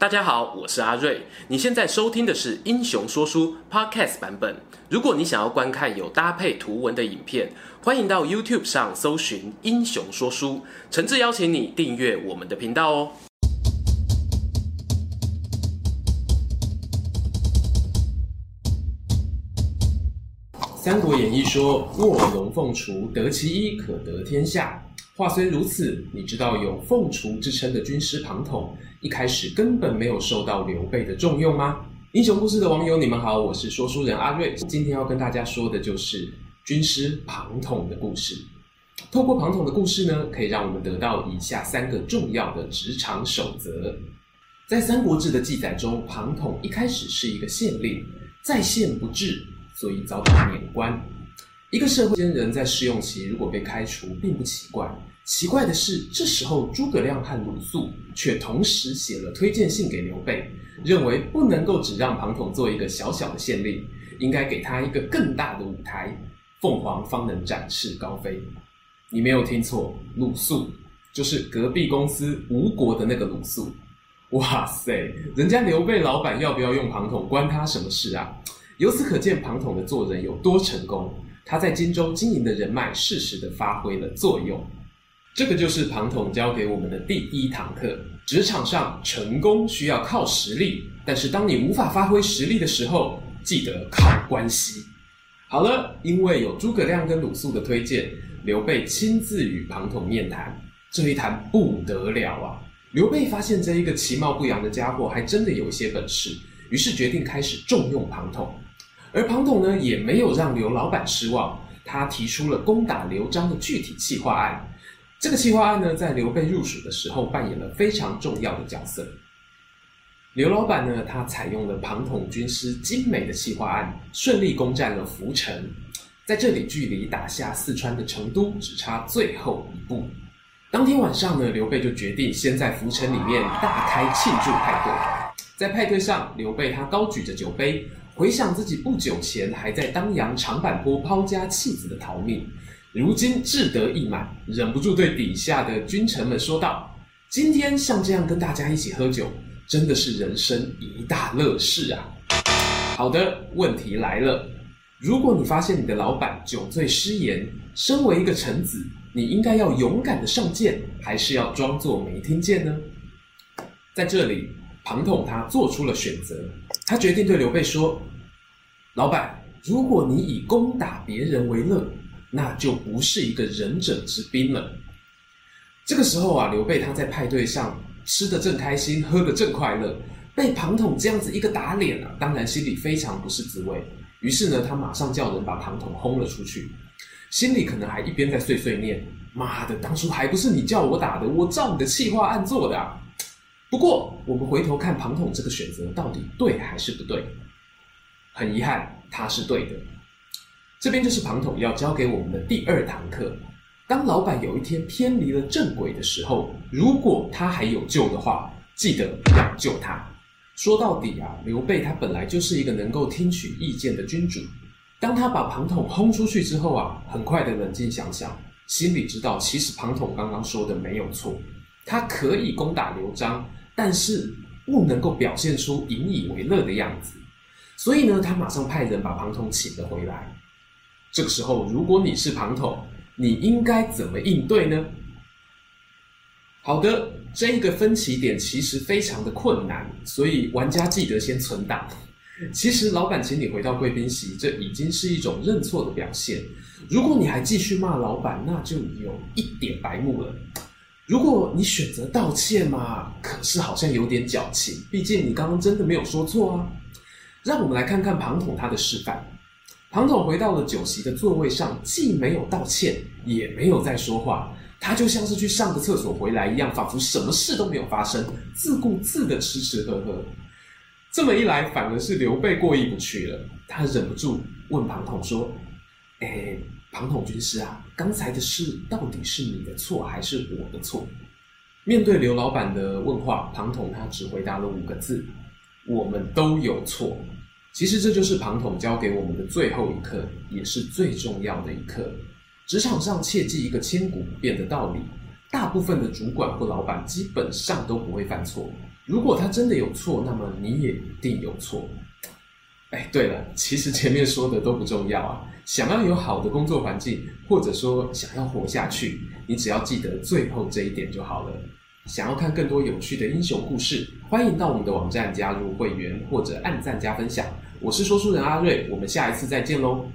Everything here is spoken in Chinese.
大家好，我是阿瑞。你现在收听的是《英雄说书》Podcast 版本。如果你想要观看有搭配图文的影片，欢迎到 YouTube 上搜寻《英雄说书》，诚挚邀请你订阅我们的频道哦。《三国演义》说：“卧龙凤雏，得其一，可得天下。”话虽如此，你知道有凤雏之称的军师庞统，一开始根本没有受到刘备的重用吗？英雄故事的网友，你们好，我是说书人阿瑞，今天要跟大家说的就是军师庞统的故事。透过庞统的故事呢，可以让我们得到以下三个重要的职场守则。在《三国志》的记载中，庞统一开始是一个县令，在县不治，所以遭到免官。一个社会间人在试用期如果被开除，并不奇怪。奇怪的是，这时候诸葛亮和鲁肃却同时写了推荐信给刘备，认为不能够只让庞统做一个小小的县令，应该给他一个更大的舞台，凤凰方能展翅高飞。你没有听错，鲁肃就是隔壁公司吴国的那个鲁肃。哇塞，人家刘备老板要不要用庞统，关他什么事啊？由此可见，庞统的做人有多成功。他在荆州经营的人脉，适时的发挥了作用。这个就是庞统教给我们的第一堂课：职场上成功需要靠实力，但是当你无法发挥实力的时候，记得靠关系。好了，因为有诸葛亮跟鲁肃的推荐，刘备亲自与庞统面谈。这一谈不得了啊！刘备发现这一个其貌不扬的家伙还真的有一些本事，于是决定开始重用庞统。而庞统呢，也没有让刘老板失望，他提出了攻打刘璋的具体企划案。这个企划案呢，在刘备入蜀的时候扮演了非常重要的角色。刘老板呢，他采用了庞统军师精美的企划案，顺利攻占了涪城，在这里距离打下四川的成都只差最后一步。当天晚上呢，刘备就决定先在涪城里面大开庆祝派对。在派对上，刘备他高举着酒杯。回想自己不久前还在当阳长坂坡抛家弃子的逃命，如今志得意满，忍不住对底下的君臣们说道：“今天像这样跟大家一起喝酒，真的是人生一大乐事啊！”好的，问题来了，如果你发现你的老板酒醉失言，身为一个臣子，你应该要勇敢的上谏，还是要装作没听见呢？在这里。庞统他做出了选择，他决定对刘备说：“老板，如果你以攻打别人为乐，那就不是一个仁者之兵了。”这个时候啊，刘备他在派对上吃得正开心，喝得正快乐，被庞统这样子一个打脸啊，当然心里非常不是滋味。于是呢，他马上叫人把庞统轰了出去，心里可能还一边在碎碎念：“妈的，当初还不是你叫我打的，我照你的企划按做的啊！”不过，我们回头看庞统这个选择到底对还是不对？很遗憾，他是对的。这边就是庞统要教给我们的第二堂课：当老板有一天偏离了正轨的时候，如果他还有救的话，记得要救他。说到底啊，刘备他本来就是一个能够听取意见的君主。当他把庞统轰出去之后啊，很快的冷静想想，心里知道其实庞统刚刚说的没有错，他可以攻打刘璋。但是不能够表现出引以为乐的样子，所以呢，他马上派人把庞统请了回来。这个时候，如果你是庞统，你应该怎么应对呢？好的，这一个分歧点其实非常的困难，所以玩家记得先存档。其实老板请你回到贵宾席，这已经是一种认错的表现。如果你还继续骂老板，那就有一点白目了。如果你选择道歉嘛，可是好像有点矫情，毕竟你刚刚真的没有说错啊。让我们来看看庞统他的示范。庞统回到了酒席的座位上，既没有道歉，也没有再说话，他就像是去上个厕所回来一样，仿佛什么事都没有发生，自顾自的吃吃喝喝。这么一来，反而是刘备过意不去了，他忍不住问庞统说：“哎。”庞统军师啊，刚才的事到底是你的错还是我的错？面对刘老板的问话，庞统他只回答了五个字：“我们都有错。”其实这就是庞统教给我们的最后一课，也是最重要的一课。职场上切记一个千古不变的道理：大部分的主管或老板基本上都不会犯错，如果他真的有错，那么你也一定有错。哎，对了，其实前面说的都不重要啊。想要有好的工作环境，或者说想要活下去，你只要记得最后这一点就好了。想要看更多有趣的英雄故事，欢迎到我们的网站加入会员，或者按赞加分享。我是说书人阿瑞，我们下一次再见喽。